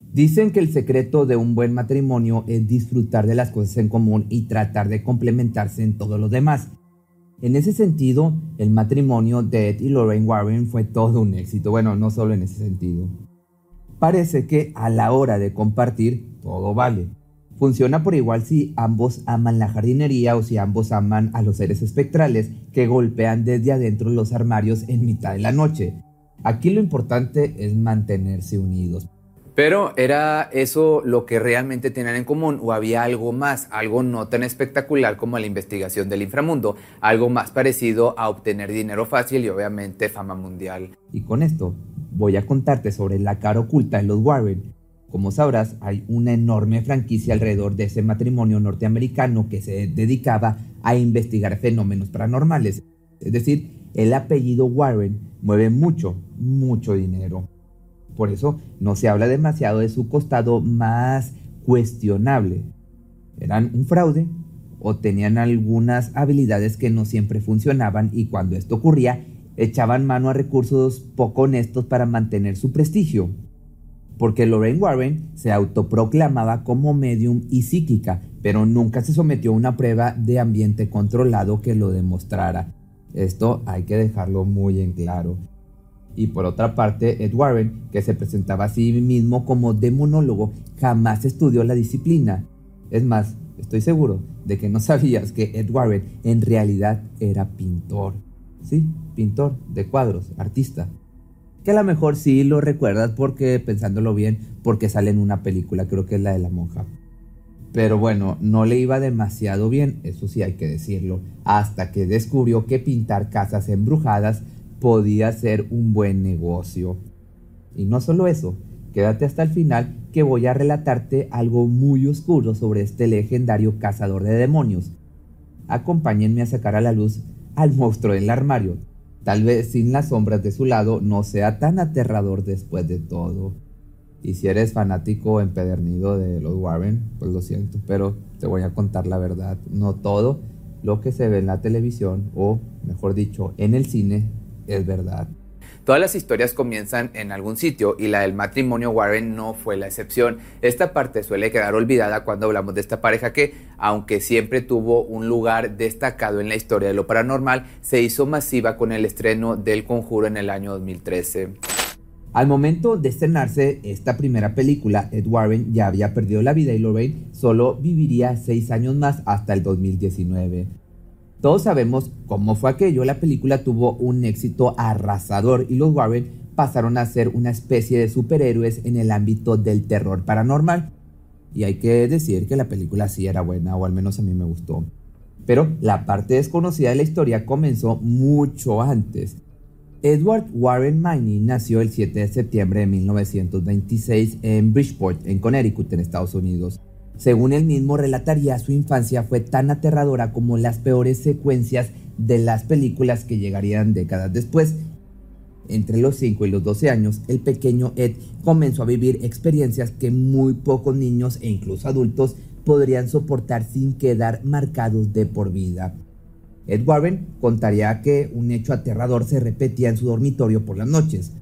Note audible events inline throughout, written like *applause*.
Dicen que el secreto de un buen matrimonio es disfrutar de las cosas en común y tratar de complementarse en todo lo demás. En ese sentido, el matrimonio de Ed y Lorraine Warren fue todo un éxito. Bueno, no solo en ese sentido. Parece que a la hora de compartir, todo vale. Funciona por igual si ambos aman la jardinería o si ambos aman a los seres espectrales que golpean desde adentro los armarios en mitad de la noche. Aquí lo importante es mantenerse unidos. Pero ¿era eso lo que realmente tenían en común o había algo más, algo no tan espectacular como la investigación del inframundo, algo más parecido a obtener dinero fácil y obviamente fama mundial? Y con esto voy a contarte sobre la cara oculta de los Warren. Como sabrás, hay una enorme franquicia alrededor de ese matrimonio norteamericano que se dedicaba a investigar fenómenos paranormales. Es decir, el apellido Warren mueve mucho, mucho dinero. Por eso no se habla demasiado de su costado más cuestionable. Eran un fraude o tenían algunas habilidades que no siempre funcionaban y cuando esto ocurría echaban mano a recursos poco honestos para mantener su prestigio. Porque Lorraine Warren se autoproclamaba como medium y psíquica, pero nunca se sometió a una prueba de ambiente controlado que lo demostrara. Esto hay que dejarlo muy en claro y por otra parte Ed Warren, que se presentaba a sí mismo como demonólogo, jamás estudió la disciplina. Es más, estoy seguro de que no *laughs* sabías que Ed Warren en realidad era pintor. Sí, pintor de cuadros, artista. Que a lo mejor sí lo recuerdas porque, pensándolo bien, porque sale en una película, creo que es la de la monja. Pero bueno, no le iba demasiado bien, eso sí hay que decirlo, hasta que descubrió que pintar casas embrujadas podía ser un buen negocio. Y no solo eso, quédate hasta el final que voy a relatarte algo muy oscuro sobre este legendario cazador de demonios. Acompáñenme a sacar a la luz al monstruo del armario. Tal vez sin las sombras de su lado no sea tan aterrador después de todo. Y si eres fanático empedernido de los Warren, pues lo siento, pero te voy a contar la verdad. No todo lo que se ve en la televisión, o mejor dicho, en el cine, es verdad. Todas las historias comienzan en algún sitio y la del matrimonio Warren no fue la excepción. Esta parte suele quedar olvidada cuando hablamos de esta pareja que, aunque siempre tuvo un lugar destacado en la historia de lo paranormal, se hizo masiva con el estreno del Conjuro en el año 2013. Al momento de estrenarse esta primera película, Ed Warren ya había perdido la vida y Lorraine solo viviría seis años más hasta el 2019. Todos sabemos cómo fue aquello. La película tuvo un éxito arrasador y los Warren pasaron a ser una especie de superhéroes en el ámbito del terror paranormal. Y hay que decir que la película sí era buena, o al menos a mí me gustó. Pero la parte desconocida de la historia comenzó mucho antes. Edward Warren Miney nació el 7 de septiembre de 1926 en Bridgeport, en Connecticut, en Estados Unidos. Según él mismo relataría, su infancia fue tan aterradora como las peores secuencias de las películas que llegarían décadas después. Entre los 5 y los 12 años, el pequeño Ed comenzó a vivir experiencias que muy pocos niños e incluso adultos podrían soportar sin quedar marcados de por vida. Ed Warren contaría que un hecho aterrador se repetía en su dormitorio por las noches.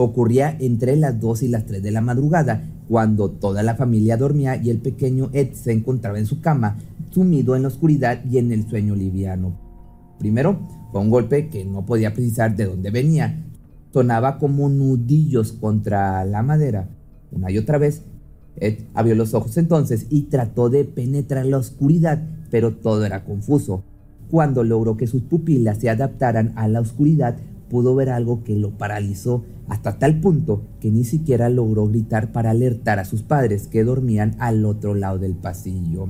Ocurría entre las 2 y las 3 de la madrugada, cuando toda la familia dormía y el pequeño Ed se encontraba en su cama, sumido en la oscuridad y en el sueño liviano. Primero, fue un golpe que no podía precisar de dónde venía. Sonaba como nudillos contra la madera. Una y otra vez, Ed abrió los ojos entonces y trató de penetrar la oscuridad, pero todo era confuso. Cuando logró que sus pupilas se adaptaran a la oscuridad, pudo ver algo que lo paralizó hasta tal punto que ni siquiera logró gritar para alertar a sus padres que dormían al otro lado del pasillo.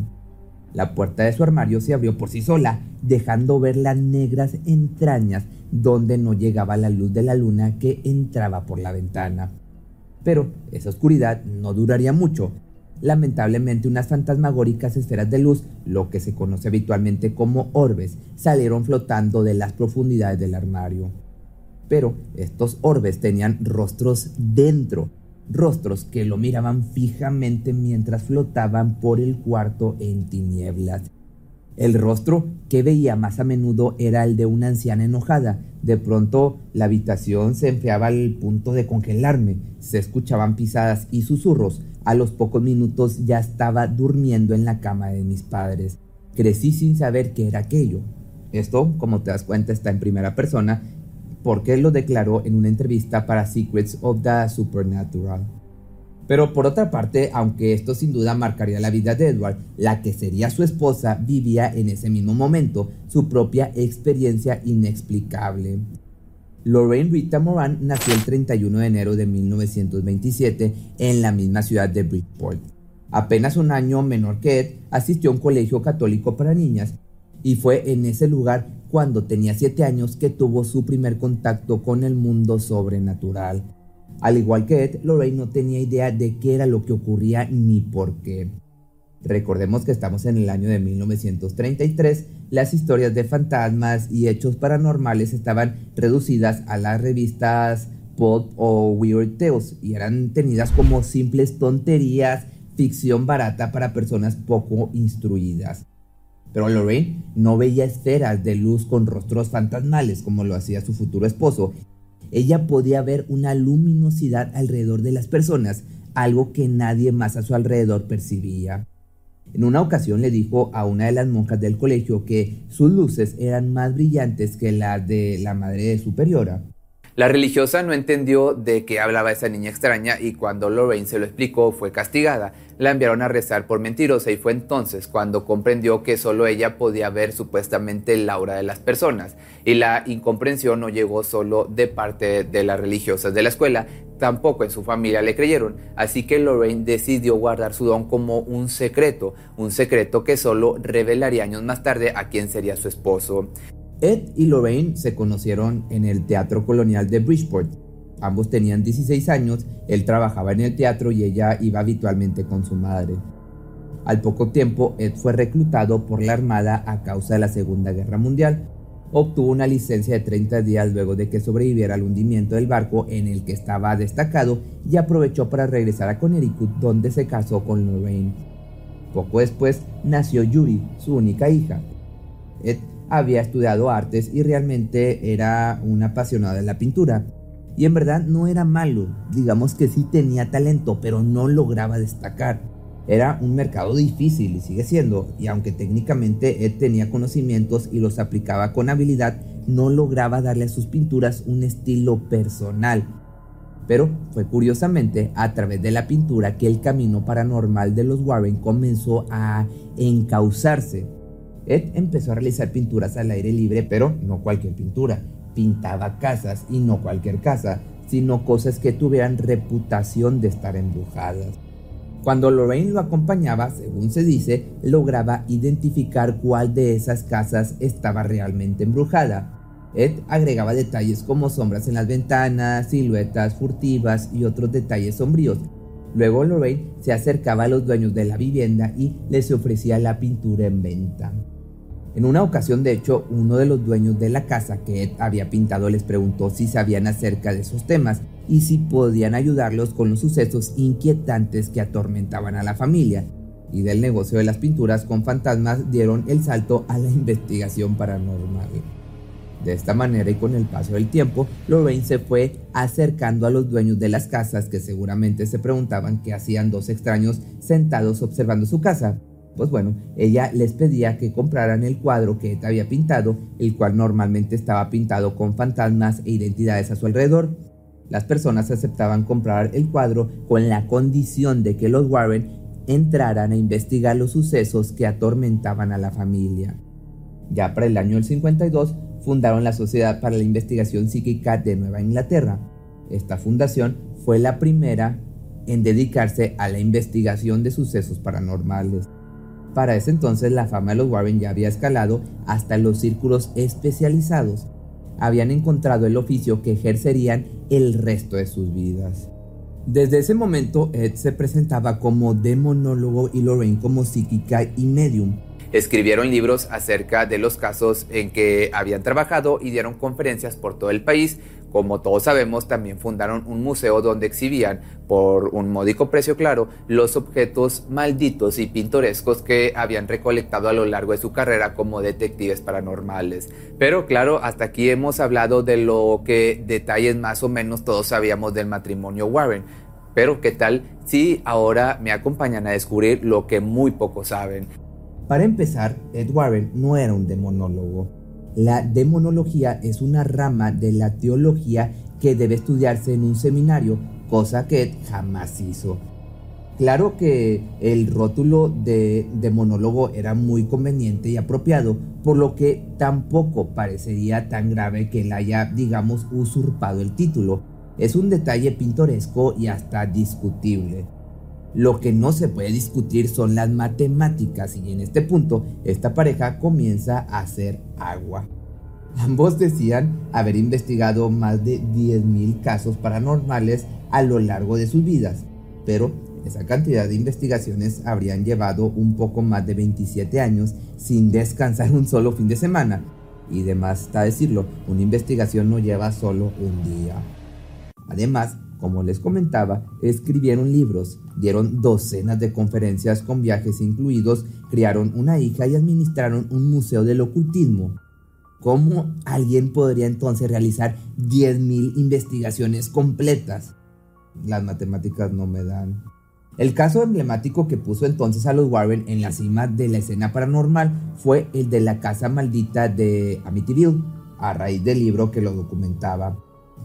La puerta de su armario se abrió por sí sola, dejando ver las negras entrañas donde no llegaba la luz de la luna que entraba por la ventana. Pero esa oscuridad no duraría mucho. Lamentablemente unas fantasmagóricas esferas de luz, lo que se conoce habitualmente como orbes, salieron flotando de las profundidades del armario. Pero estos orbes tenían rostros dentro, rostros que lo miraban fijamente mientras flotaban por el cuarto en tinieblas. El rostro que veía más a menudo era el de una anciana enojada. De pronto la habitación se enfriaba al punto de congelarme. Se escuchaban pisadas y susurros. A los pocos minutos ya estaba durmiendo en la cama de mis padres. Crecí sin saber qué era aquello. Esto, como te das cuenta, está en primera persona porque lo declaró en una entrevista para Secrets of the Supernatural. Pero por otra parte, aunque esto sin duda marcaría la vida de Edward, la que sería su esposa vivía en ese mismo momento su propia experiencia inexplicable. Lorraine Rita Moran nació el 31 de enero de 1927 en la misma ciudad de Bridgeport. Apenas un año menor que Ed, asistió a un colegio católico para niñas y fue en ese lugar cuando tenía 7 años que tuvo su primer contacto con el mundo sobrenatural. Al igual que Ed, Lorraine no tenía idea de qué era lo que ocurría ni por qué. Recordemos que estamos en el año de 1933, las historias de fantasmas y hechos paranormales estaban reducidas a las revistas Pop o Weird Tales y eran tenidas como simples tonterías, ficción barata para personas poco instruidas. Pero Lorraine no veía esferas de luz con rostros fantasmales como lo hacía su futuro esposo. Ella podía ver una luminosidad alrededor de las personas, algo que nadie más a su alrededor percibía. En una ocasión le dijo a una de las monjas del colegio que sus luces eran más brillantes que las de la madre superiora. La religiosa no entendió de qué hablaba esa niña extraña y cuando Lorraine se lo explicó fue castigada. La enviaron a rezar por mentirosa y fue entonces cuando comprendió que solo ella podía ver supuestamente la aura de las personas. Y la incomprensión no llegó solo de parte de las religiosas de la escuela, tampoco en su familia le creyeron. Así que Lorraine decidió guardar su don como un secreto, un secreto que solo revelaría años más tarde a quién sería su esposo. Ed y Lorraine se conocieron en el Teatro Colonial de Bridgeport. Ambos tenían 16 años, él trabajaba en el teatro y ella iba habitualmente con su madre. Al poco tiempo, Ed fue reclutado por la Armada a causa de la Segunda Guerra Mundial. Obtuvo una licencia de 30 días luego de que sobreviviera al hundimiento del barco en el que estaba destacado y aprovechó para regresar a Connecticut donde se casó con Lorraine. Poco después nació Yuri, su única hija. Ed había estudiado artes y realmente era un apasionado de la pintura. Y en verdad no era malo, digamos que sí tenía talento, pero no lograba destacar. Era un mercado difícil y sigue siendo, y aunque técnicamente Ed tenía conocimientos y los aplicaba con habilidad, no lograba darle a sus pinturas un estilo personal. Pero fue curiosamente a través de la pintura que el camino paranormal de los Warren comenzó a encauzarse Ed empezó a realizar pinturas al aire libre, pero no cualquier pintura. Pintaba casas y no cualquier casa, sino cosas que tuvieran reputación de estar embrujadas. Cuando Lorraine lo acompañaba, según se dice, lograba identificar cuál de esas casas estaba realmente embrujada. Ed agregaba detalles como sombras en las ventanas, siluetas furtivas y otros detalles sombríos. Luego Lorraine se acercaba a los dueños de la vivienda y les ofrecía la pintura en venta. En una ocasión, de hecho, uno de los dueños de la casa que Ed había pintado les preguntó si sabían acerca de esos temas y si podían ayudarlos con los sucesos inquietantes que atormentaban a la familia. Y del negocio de las pinturas con fantasmas dieron el salto a la *laughs* investigación paranormal. De esta manera y con el paso del tiempo, Lorraine se fue acercando a los dueños de las casas que seguramente se preguntaban qué hacían dos extraños sentados observando su casa. Pues bueno, ella les pedía que compraran el cuadro que Ed había pintado, el cual normalmente estaba pintado con fantasmas e identidades a su alrededor. Las personas aceptaban comprar el cuadro con la condición de que los Warren entraran a investigar los sucesos que atormentaban a la familia. Ya para el año del 52 fundaron la Sociedad para la Investigación Psíquica de Nueva Inglaterra. Esta fundación fue la primera en dedicarse a la investigación de sucesos paranormales. Para ese entonces la fama de los Warren ya había escalado hasta los círculos especializados. Habían encontrado el oficio que ejercerían el resto de sus vidas. Desde ese momento, Ed se presentaba como demonólogo y Lorraine como psíquica y medium. Escribieron libros acerca de los casos en que habían trabajado y dieron conferencias por todo el país. Como todos sabemos, también fundaron un museo donde exhibían, por un módico precio claro, los objetos malditos y pintorescos que habían recolectado a lo largo de su carrera como detectives paranormales. Pero claro, hasta aquí hemos hablado de lo que detalles más o menos todos sabíamos del matrimonio Warren. Pero ¿qué tal si ahora me acompañan a descubrir lo que muy pocos saben? Para empezar, Ed Warren no era un demonólogo. La demonología es una rama de la teología que debe estudiarse en un seminario, cosa que Ed jamás hizo. Claro que el rótulo de demonólogo era muy conveniente y apropiado, por lo que tampoco parecería tan grave que él haya, digamos, usurpado el título. Es un detalle pintoresco y hasta discutible. Lo que no se puede discutir son las matemáticas y en este punto esta pareja comienza a hacer agua. Ambos decían haber investigado más de 10.000 casos paranormales a lo largo de sus vidas, pero esa cantidad de investigaciones habrían llevado un poco más de 27 años sin descansar un solo fin de semana. Y demás está decirlo, una investigación no lleva solo un día. Además, como les comentaba, escribieron libros, dieron docenas de conferencias con viajes incluidos, criaron una hija y administraron un museo del ocultismo. ¿Cómo alguien podría entonces realizar 10.000 investigaciones completas? Las matemáticas no me dan. El caso emblemático que puso entonces a los Warren en la cima de la escena paranormal fue el de la casa maldita de Amityville, a raíz del libro que lo documentaba.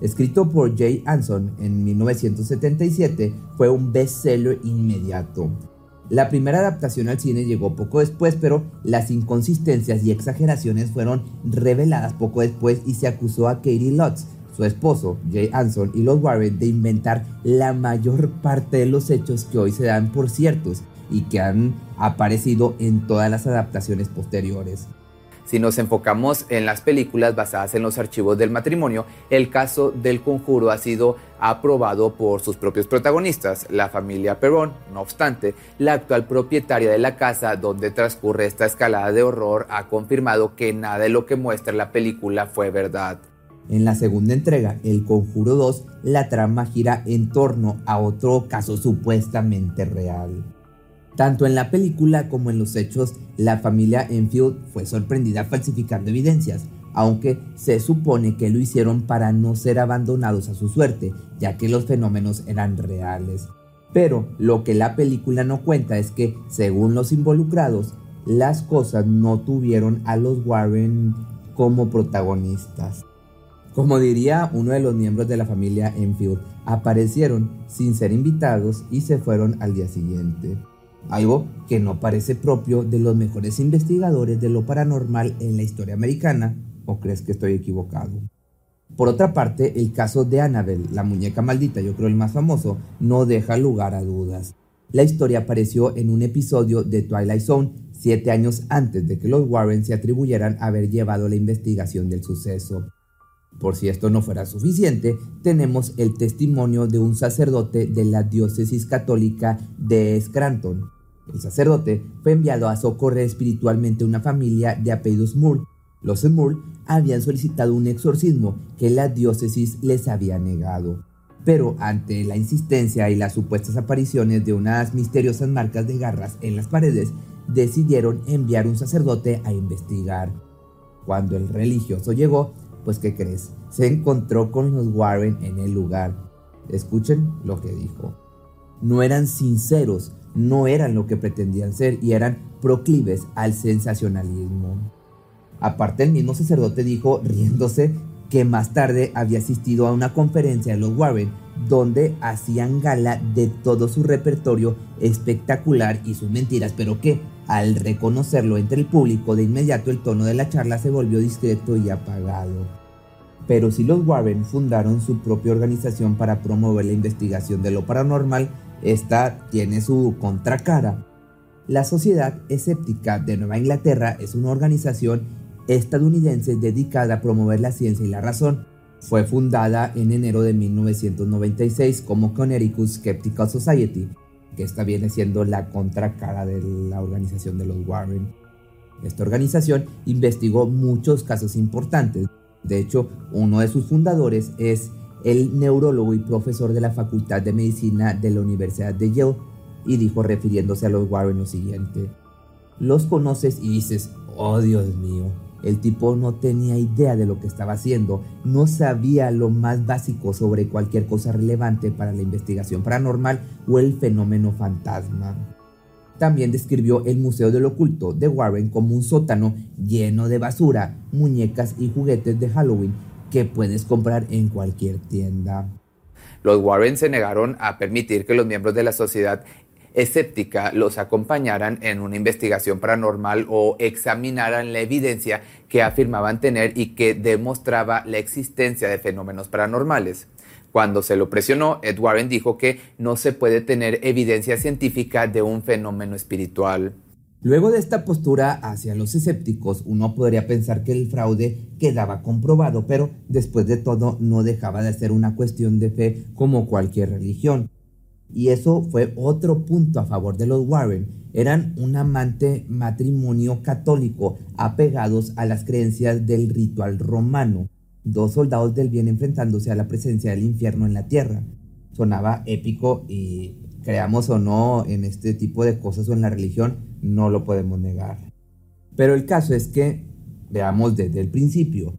Escrito por Jay Anson en 1977, fue un bestseller inmediato. La primera adaptación al cine llegó poco después, pero las inconsistencias y exageraciones fueron reveladas poco después y se acusó a Katie Lutz, su esposo, Jay Anson, y los Warren de inventar la mayor parte de los hechos que hoy se dan por ciertos y que han aparecido en todas las adaptaciones posteriores. Si nos enfocamos en las películas basadas en los archivos del matrimonio, el caso del conjuro ha sido aprobado por sus propios protagonistas, la familia Perón. No obstante, la actual propietaria de la casa donde transcurre esta escalada de horror ha confirmado que nada de lo que muestra la película fue verdad. En la segunda entrega, El Conjuro 2, la trama gira en torno a otro caso supuestamente real. Tanto en la película como en los hechos, la familia Enfield fue sorprendida falsificando evidencias, aunque se supone que lo hicieron para no ser abandonados a su suerte, ya que los fenómenos eran reales. Pero lo que la película no cuenta es que, según los involucrados, las cosas no tuvieron a los Warren como protagonistas. Como diría uno de los miembros de la familia Enfield, aparecieron sin ser invitados y se fueron al día siguiente algo que no parece propio de los mejores investigadores de lo paranormal en la historia americana, ¿o crees que estoy equivocado? Por otra parte, el caso de Annabelle, la muñeca maldita, yo creo el más famoso, no deja lugar a dudas. La historia apareció en un episodio de Twilight Zone siete años antes de que los Warren se atribuyeran haber llevado la investigación del suceso. Por si esto no fuera suficiente, tenemos el testimonio de un sacerdote de la diócesis católica de Scranton, El sacerdote fue enviado a socorrer espiritualmente a una familia de apellidos Moore. Los Moore habían solicitado un exorcismo que la diócesis les había negado. Pero ante la insistencia y las supuestas apariciones de unas misteriosas marcas de garras en las paredes, decidieron enviar un sacerdote a investigar. Cuando el religioso llegó, pues ¿qué crees? Se encontró con los Warren en el lugar. Escuchen lo que dijo. No eran sinceros, no eran lo que pretendían ser y eran proclives al sensacionalismo. Aparte, el mismo sacerdote dijo, riéndose, que más tarde había asistido a una conferencia de los Warren donde hacían gala de todo su repertorio espectacular y sus mentiras, pero que al reconocerlo entre el público de inmediato el tono de la charla se volvió discreto y apagado. Pero si los Warren fundaron su propia organización para promover la investigación de lo paranormal, esta tiene su contracara. La Sociedad Escéptica de Nueva Inglaterra es una organización estadounidense dedicada a promover la ciencia y la razón. Fue fundada en enero de 1996 como Connecticut Skeptical Society, que esta viene siendo la contracara de la organización de los Warren. Esta organización investigó muchos casos importantes. De hecho, uno de sus fundadores es el neurólogo y profesor de la Facultad de Medicina de la Universidad de Yale, y dijo refiriéndose a los Warren lo siguiente. Los conoces y dices, oh Dios mío, el tipo no tenía idea de lo que estaba haciendo, no sabía lo más básico sobre cualquier cosa relevante para la investigación paranormal o el fenómeno fantasma. También describió el Museo del Oculto de Warren como un sótano lleno de basura, muñecas y juguetes de Halloween que puedes comprar en cualquier tienda. Los Warren se negaron a permitir que los miembros de la sociedad escéptica los acompañaran en una investigación paranormal o examinaran la evidencia que afirmaban tener y que demostraba la existencia de fenómenos paranormales. Cuando se lo presionó, Ed Warren dijo que no se puede tener evidencia científica de un fenómeno espiritual. Luego de esta postura hacia los escépticos, uno podría pensar que el fraude quedaba comprobado, pero después de todo no dejaba de ser una cuestión de fe como cualquier religión. Y eso fue otro punto a favor de los Warren. Eran un amante matrimonio católico apegados a las creencias del ritual romano. Dos soldados del bien enfrentándose a la presencia del infierno en la tierra. Sonaba épico y creamos o no en este tipo de cosas o en la religión, no lo podemos negar. Pero el caso es que, veamos desde el principio,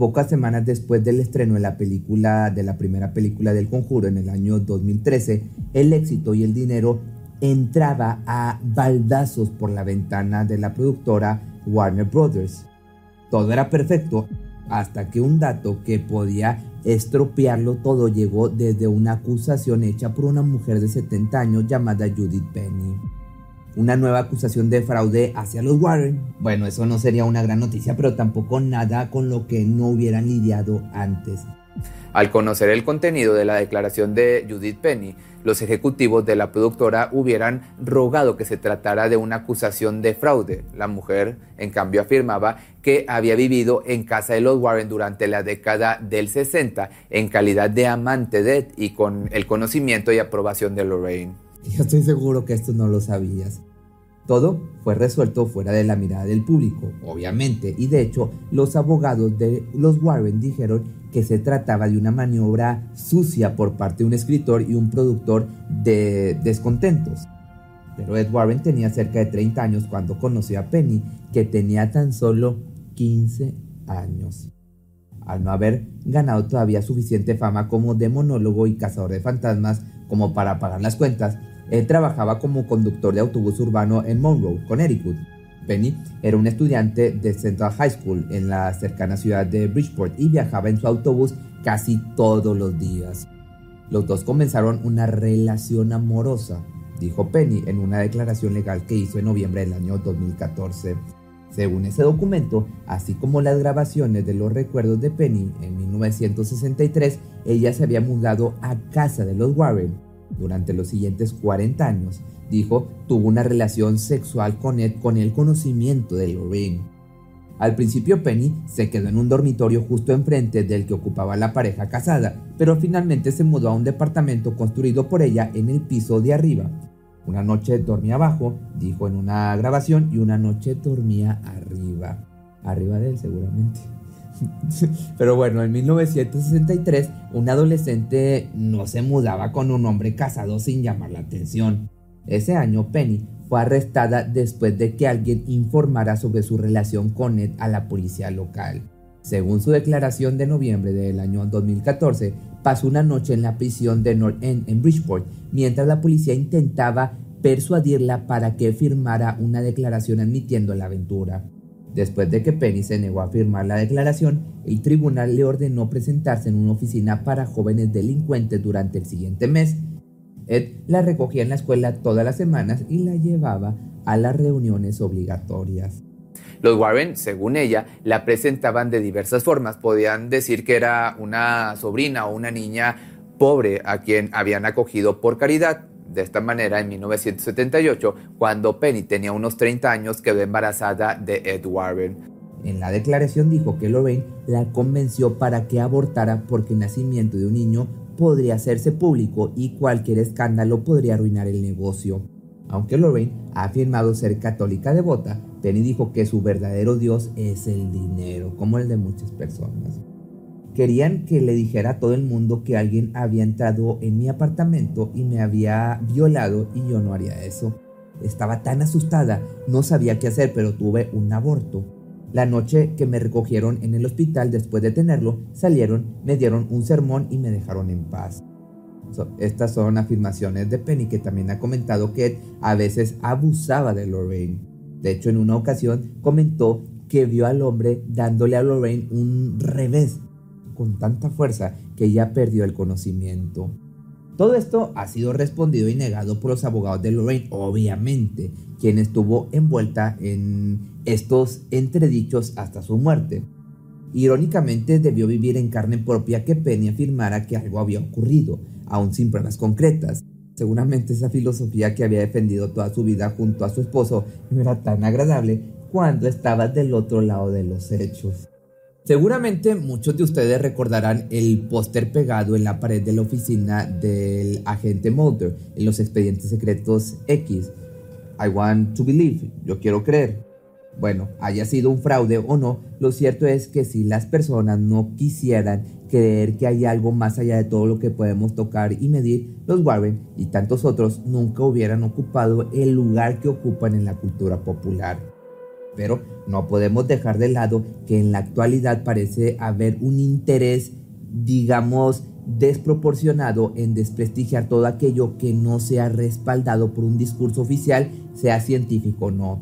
Pocas semanas después del estreno de la película, de la primera película del Conjuro en el año 2013, el éxito y el dinero entraba a baldazos por la ventana de la productora Warner Brothers. Todo era perfecto hasta que un dato que podía estropearlo todo llegó desde una acusación hecha por una mujer de 70 años llamada Judith Penny una nueva acusación de fraude hacia los Warren. Bueno, eso no sería una gran noticia, pero tampoco nada con lo que no hubieran lidiado antes. Al conocer el contenido de la declaración de Judith Penny, los ejecutivos de la productora hubieran rogado que se tratara de una acusación de fraude. La mujer, en cambio, afirmaba que había vivido en casa de los Warren durante la década del 60 en calidad de amante de y con el conocimiento y aprobación de Lorraine. *laughs* Yo estoy seguro que esto no lo sabías. Todo fue resuelto fuera de la mirada del público, obviamente, y de hecho los abogados de los Warren dijeron que se trataba de una maniobra sucia por parte de un escritor y un productor de descontentos. Pero Ed Warren tenía cerca de 30 años cuando conoció a Penny, que tenía tan solo 15 años. Al no haber ganado todavía suficiente fama como demonólogo y cazador de fantasmas como para pagar las cuentas, él trabajaba como conductor de autobús urbano en Monroe, Connecticut. Penny era un estudiante de Central High School en la cercana ciudad de Bridgeport y viajaba en su autobús casi todos los días. Los dos comenzaron una relación amorosa, dijo Penny en una declaración legal que hizo en noviembre del año 2014. Según ese documento, así como las grabaciones de los recuerdos de Penny en 1963, ella se había mudado a casa de los Warren durante los siguientes 40 años, dijo, tuvo una relación sexual con Ed con el conocimiento de Lorraine. Al principio Penny se quedó en un dormitorio justo enfrente del que ocupaba la pareja casada, pero finalmente se mudó a un departamento construido por ella en el piso de arriba. Una noche dormía abajo, dijo en una grabación, y una noche dormía arriba. Arriba de él seguramente. *laughs* Pero bueno, en 1963 un adolescente no se mudaba con un hombre casado sin llamar la atención. Ese año Penny fue arrestada después de que alguien informara sobre su relación con Ed a la policía local. Según su declaración de noviembre del año 2014, pasó una noche en la prisión de North End en Bridgeport mientras la policía intentaba persuadirla para que firmara una declaración admitiendo la aventura. Después de que Penny se negó a firmar la declaración, el tribunal le ordenó presentarse en una oficina para jóvenes delincuentes durante el siguiente mes. Ed la recogía en la escuela todas las semanas y la llevaba a las reuniones obligatorias. Los Warren, según ella, la presentaban de diversas formas. Podían decir que era una sobrina o una niña pobre a quien habían acogido por caridad. De esta manera, en 1978, cuando Penny tenía unos 30 años, quedó embarazada de Ed Warren. En la declaración dijo que Lorraine la convenció para que abortara porque el nacimiento de un niño podría hacerse público y cualquier escándalo podría arruinar el negocio. Aunque Lorraine ha afirmado ser católica devota, Penny dijo que su verdadero Dios es el dinero, como el de muchas personas. Querían que le dijera a todo el mundo que alguien había entrado en mi apartamento y me había violado y yo no haría eso. Estaba tan asustada, no sabía qué hacer, pero tuve un aborto. La noche que me recogieron en el hospital después de tenerlo, salieron, me dieron un sermón y me dejaron en paz. estas son afirmaciones de Penny que también ha comentado que a veces abusaba de Lorraine. De hecho, en una ocasión comentó que vio al hombre dándole a Lorraine un revés con tanta fuerza que ella perdió el conocimiento. Todo esto ha sido respondido y negado por los abogados de Lorraine, obviamente, quien estuvo envuelta en estos entredichos hasta su muerte. Irónicamente, debió vivir en carne propia que Penny afirmara que algo había ocurrido, aún sin pruebas concretas. Seguramente esa filosofía que había defendido toda su vida junto a su esposo no era tan agradable cuando estaba del otro lado de los hechos. Seguramente muchos de ustedes recordarán el póster pegado en la pared de la oficina del agente Mulder en los expedientes secretos X. I want to believe, yo quiero creer. Bueno, haya sido un fraude o no, lo cierto es que si las personas no quisieran creer que hay algo más allá de todo lo que podemos tocar y medir, los Warren y tantos otros nunca hubieran ocupado el lugar que ocupan en la cultura popular. Pero no podemos dejar de lado que en la actualidad parece haber un interés, digamos, desproporcionado en desprestigiar todo aquello que no sea respaldado por un discurso oficial, sea científico o no.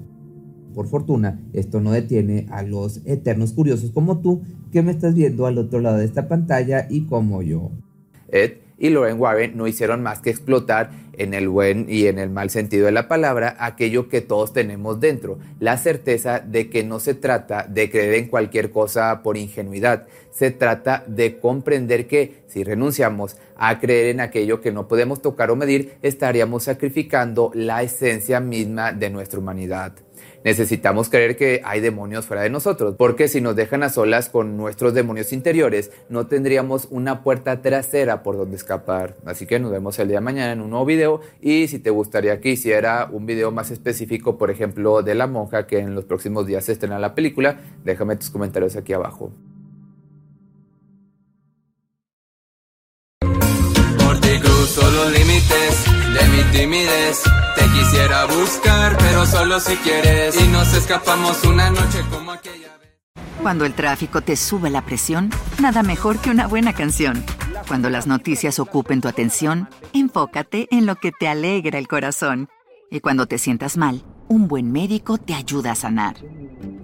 Por fortuna, esto no detiene a los eternos curiosos como tú que me estás viendo al otro lado de esta pantalla y como yo. Y Lorraine Warren no hicieron más que explotar en el buen y en el mal sentido de la palabra aquello que todos tenemos dentro, la certeza de que no se trata de creer en cualquier cosa por ingenuidad, se trata de comprender que si renunciamos a creer en aquello que no podemos tocar o medir, estaríamos sacrificando la esencia misma de nuestra humanidad. Necesitamos creer que hay demonios fuera de nosotros, porque si nos dejan a solas con nuestros demonios interiores, no tendríamos una puerta trasera por donde escapar. Así que nos vemos el día de mañana en un nuevo video y si te gustaría que hiciera un video más específico, por ejemplo, de la monja que en los próximos días se estrena la película, déjame tus comentarios aquí abajo. los límites de mi timidez. Quisiera buscar, pero solo si quieres. Y nos escapamos una noche como aquella vez. Cuando el tráfico te sube la presión, nada mejor que una buena canción. Cuando las noticias ocupen tu atención, enfócate en lo que te alegra el corazón. Y cuando te sientas mal, un buen médico te ayuda a sanar.